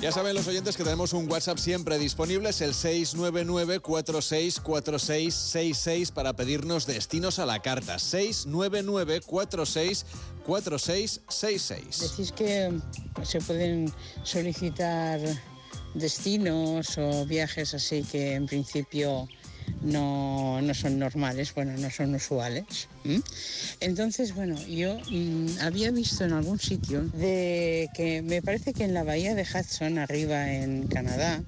Ya saben los oyentes que tenemos un WhatsApp siempre disponible, es el 699-464666 para pedirnos destinos a la carta. 699-464666. Decís que se pueden solicitar destinos o viajes así que en principio no, no son normales, bueno, no son usuales. Entonces, bueno, yo mm, había visto en algún sitio de que me parece que en la bahía de Hudson, arriba en Canadá,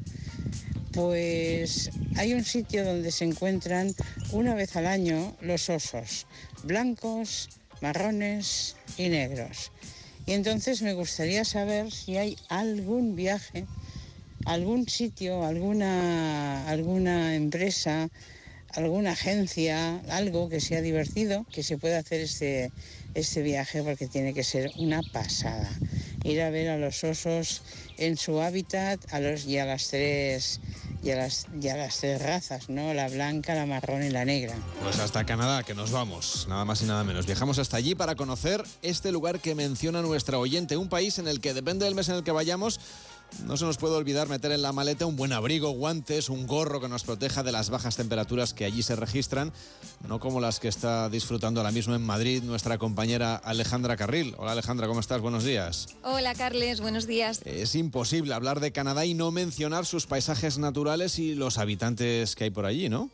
pues hay un sitio donde se encuentran una vez al año los osos, blancos, marrones y negros. Y entonces me gustaría saber si hay algún viaje algún sitio, alguna, alguna empresa, alguna agencia, algo que sea divertido, que se pueda hacer este, este viaje porque tiene que ser una pasada. Ir a ver a los osos en su hábitat a los, y, a las tres, y, las, y las tres razas, ¿no? La blanca, la marrón y la negra. Pues hasta Canadá, que nos vamos, nada más y nada menos. Viajamos hasta allí para conocer este lugar que menciona nuestra oyente, un país en el que depende del mes en el que vayamos, no se nos puede olvidar meter en la maleta un buen abrigo, guantes, un gorro que nos proteja de las bajas temperaturas que allí se registran, no como las que está disfrutando ahora mismo en Madrid nuestra compañera Alejandra Carril. Hola Alejandra, ¿cómo estás? Buenos días. Hola Carles, buenos días. Es imposible hablar de Canadá y no mencionar sus paisajes naturales y los habitantes que hay por allí, ¿no?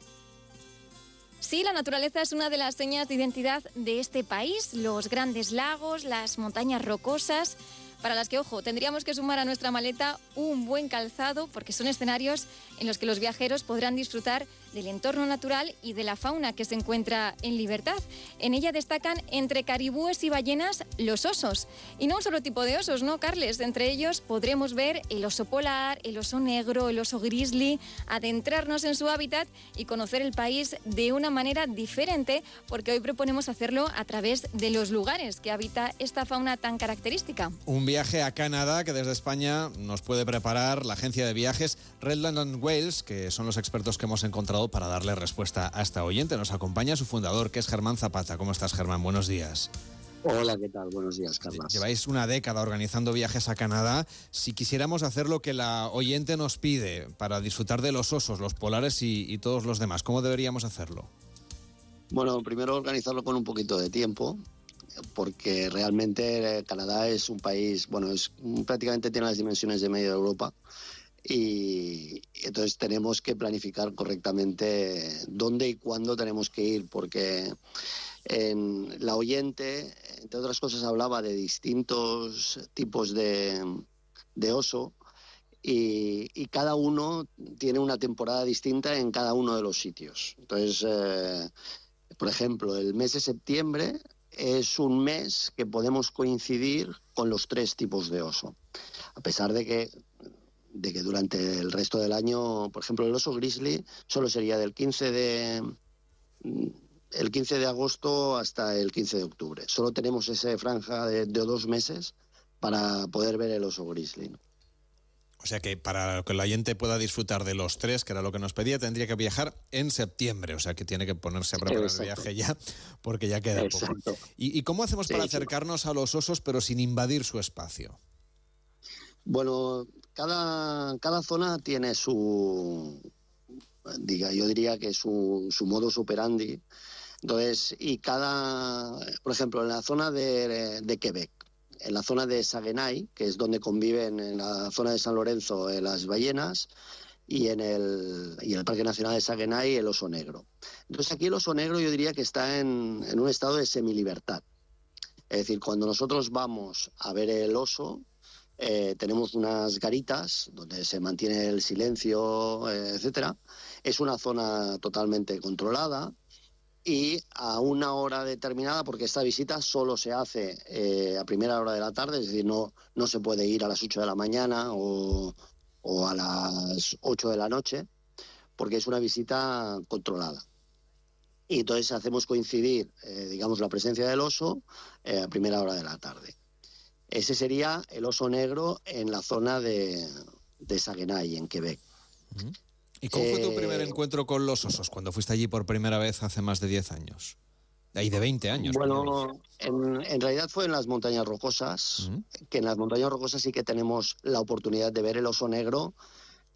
Sí, la naturaleza es una de las señas de identidad de este país, los grandes lagos, las montañas rocosas para las que, ojo, tendríamos que sumar a nuestra maleta un buen calzado porque son escenarios en los que los viajeros podrán disfrutar del entorno natural y de la fauna que se encuentra en libertad. En ella destacan entre caribúes y ballenas los osos. Y no un solo tipo de osos, ¿no, Carles? Entre ellos podremos ver el oso polar, el oso negro, el oso grizzly, adentrarnos en su hábitat y conocer el país de una manera diferente porque hoy proponemos hacerlo a través de los lugares que habita esta fauna tan característica. Un viaje a Canadá que desde España nos puede preparar la agencia de viajes Redland Wales, que son los expertos que hemos encontrado para darle respuesta a esta oyente. Nos acompaña su fundador, que es Germán Zapata. ¿Cómo estás, Germán? Buenos días. Hola, ¿qué tal? Buenos días, Carlos. Lleváis una década organizando viajes a Canadá. Si quisiéramos hacer lo que la oyente nos pide para disfrutar de los osos, los polares y, todos los demás, ¿cómo deberíamos hacerlo? Bueno, primero organizarlo con un poquito de tiempo, porque realmente Canadá es un país, bueno, es prácticamente tiene las dimensiones de media Europa y entonces tenemos que planificar correctamente dónde y cuándo tenemos que ir, porque en la oyente, entre otras cosas, hablaba de distintos tipos de, oso y, cada uno tiene una temporada distinta en cada uno de los sitios. Entonces, eh, por ejemplo, el mes de septiembre es un mes que podemos coincidir con los tres tipos de oso. A pesar de que de que durante el resto del año, por ejemplo, el oso grizzly solo sería del 15 de el 15 de agosto hasta el 15 de octubre. Solo tenemos esa franja de, dos meses para poder ver el oso grizzly. O sea que para que el oyente pueda disfrutar de los tres, que era lo que nos pedía, tendría que viajar en septiembre. O sea que tiene que ponerse a preparar el viaje ya, porque ya queda poco. ¿Y, cómo hacemos para acercarnos a los osos, pero sin invadir su espacio? Bueno, cada, cada zona tiene su, diga, yo diría que su, su modo superandi. Entonces, y cada, por ejemplo, en la zona de, de Quebec, en la zona de Saguenay, que es donde conviven en la zona de San Lorenzo las ballenas, y en, el, y el Parque Nacional de Saguenay el oso negro. Entonces aquí el oso negro yo diría que está en, en un estado de semilibertad. Es decir, cuando nosotros vamos a ver el oso, eh, tenemos unas garitas donde se mantiene el silencio, eh, etcétera. Es una zona totalmente controlada y a una hora determinada, porque esta visita solo se hace eh, a primera hora de la tarde, es decir, no, no se puede ir a las 8 de la mañana o, o a las 8 de la noche, porque es una visita controlada. Y entonces hacemos coincidir, digamos, la presencia del oso a primera hora de la tarde. Ese sería el oso negro en la zona de, de Saguenay, en Quebec. ¿Y cómo fue tu primer eh, encuentro con los osos cuando fuiste allí por primera vez hace más de 10 años? Y de 20 años. Bueno, en, realidad fue en las montañas rocosas, que en las montañas rocosas sí que tenemos la oportunidad de ver el oso negro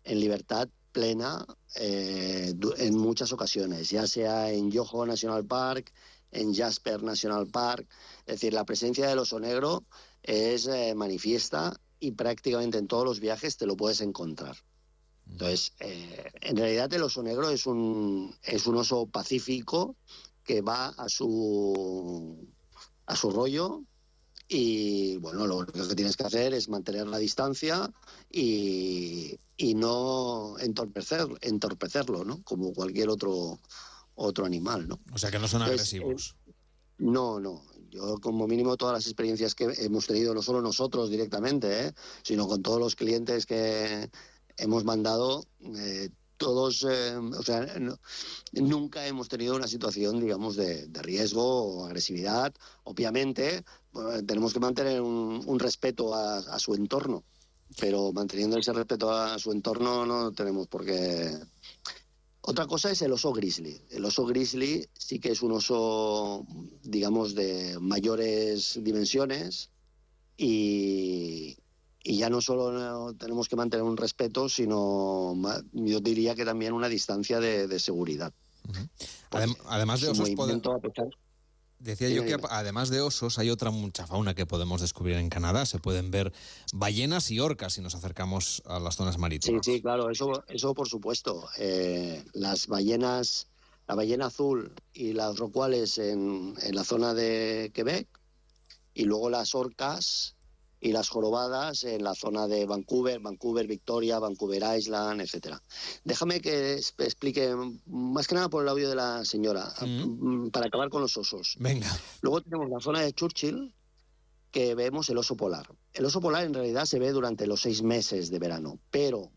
en libertad plena eh, en muchas ocasiones, ya sea en Yoho National Park, en Jasper National Park. Es decir, la presencia del oso negro es eh, manifiesta y prácticamente en todos los viajes te lo puedes encontrar. Entonces, eh, en realidad el oso negro es un, es un oso pacífico que va a su, a su rollo y bueno, lo único que tienes que hacer es mantener la distancia y, y no entorpecer, entorpecerlo, ¿no? Como cualquier otro, otro animal, ¿no? O sea que no son agresivos. Eh, no, no. Yo como mínimo todas las experiencias que hemos tenido, no solo nosotros directamente, ¿eh? sino con todos los clientes que hemos mandado, eh, todos, eh, o sea, nunca hemos tenido una situación, digamos, de, riesgo o agresividad. Obviamente, tenemos que mantener un, respeto a, su entorno, pero manteniendo ese respeto a su entorno no tenemos por qué. Otra cosa es el oso grizzly. El oso grizzly sí que es un oso, digamos, de mayores dimensiones y, y ya no solo tenemos que mantener un respeto, sino yo diría que también una distancia de, seguridad. además de osos, decía yo que además de osos hay otra mucha fauna que podemos descubrir en Canadá. Se pueden ver ballenas y orcas si nos acercamos a las zonas marítimas. Sí, sí, claro, eso, eso por supuesto. Eh, las ballenas, la ballena azul y las rocuales en, en la zona de Quebec y luego las orcas y las jorobadas en la zona de Vancouver, Vancouver, Victoria, Vancouver Island, etcétera. Déjame que explique más que nada por el audio de la señora, mm. para acabar con los osos. Venga. Luego tenemos la zona de Churchill, que vemos el oso polar. El oso polar en realidad se ve durante los seis meses de verano, pero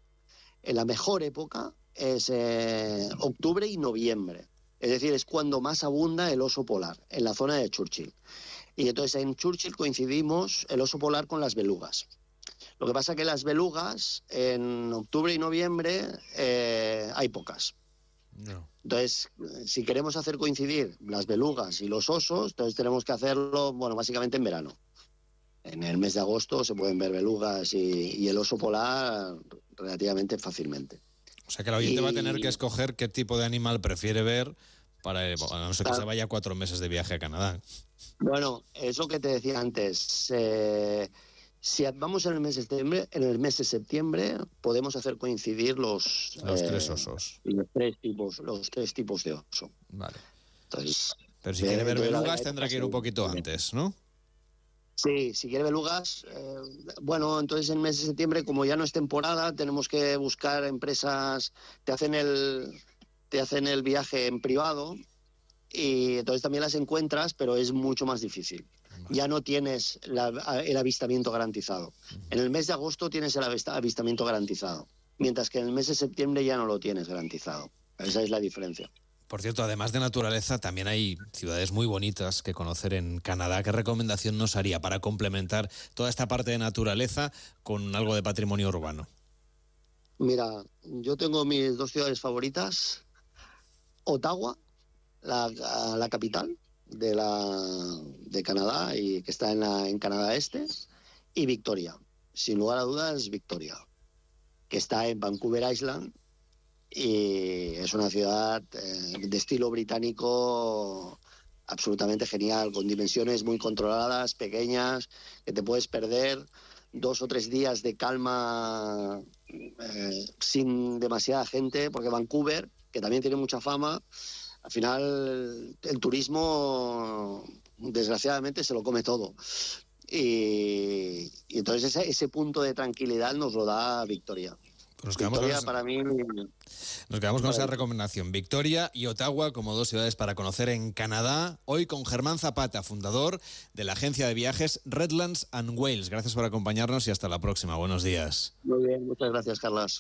en la mejor época es eh, octubre y noviembre. Es decir, es cuando más abunda el oso polar, en la zona de Churchill. Y entonces en Churchill coincidimos el oso polar con las belugas. Lo que pasa es que las belugas en octubre y noviembre eh, hay pocas. Entonces, si queremos hacer coincidir las belugas y los osos, entonces tenemos que hacerlo, bueno, básicamente en verano. En el mes de agosto se pueden ver belugas y, el oso polar relativamente fácilmente. O sea que el oyente va a tener que escoger qué tipo de animal prefiere ver para, a no ser que se vaya cuatro meses de viaje a Canadá. Bueno, es lo que te decía antes. Eh, si vamos en el mes de septiembre, en el mes de septiembre podemos hacer coincidir los los tres eh, osos, los tres tipos, los tres tipos de oso. Vale. pero si quiere ver belugas tendrá que ir un poquito antes, ¿no? Sí, si quiere belugas, eh, bueno, entonces en el mes de septiembre, como ya no es temporada, tenemos que buscar empresas, te hacen el, te hacen el viaje en privado y entonces también las encuentras, pero es mucho más difícil. Ya no tienes el avistamiento garantizado. En el mes de agosto tienes el avistamiento garantizado, mientras que en el mes de septiembre ya no lo tienes garantizado. Esa es la diferencia. Por cierto, además de naturaleza, también hay ciudades muy bonitas que conocer en Canadá. ¿Qué recomendación nos haría para complementar toda esta parte de naturaleza con algo de patrimonio urbano? Mira, yo tengo mis dos ciudades favoritas. Ottawa la, capital de, la, Canadá y que está en Canadá Este, y Victoria. Sin lugar a dudas, Victoria, que está en Vancouver Island y es una ciudad eh, de estilo británico absolutamente genial, con dimensiones muy controladas, pequeñas, que te puedes perder dos o tres días de calma eh, sin demasiada gente, porque Vancouver, que también tiene mucha fama, al final el turismo desgraciadamente se lo come todo. Y, entonces ese, punto de tranquilidad nos lo da Victoria. Pues nos Victoria para mí... Nos quedamos con esa recomendación. Victoria y Ottawa como dos ciudades para conocer en Canadá. Hoy con Germán Zapata, fundador de la agencia de viajes Redlands and Wales. Gracias por acompañarnos y hasta la próxima. Buenos días. Muy bien, muchas gracias, Carlos.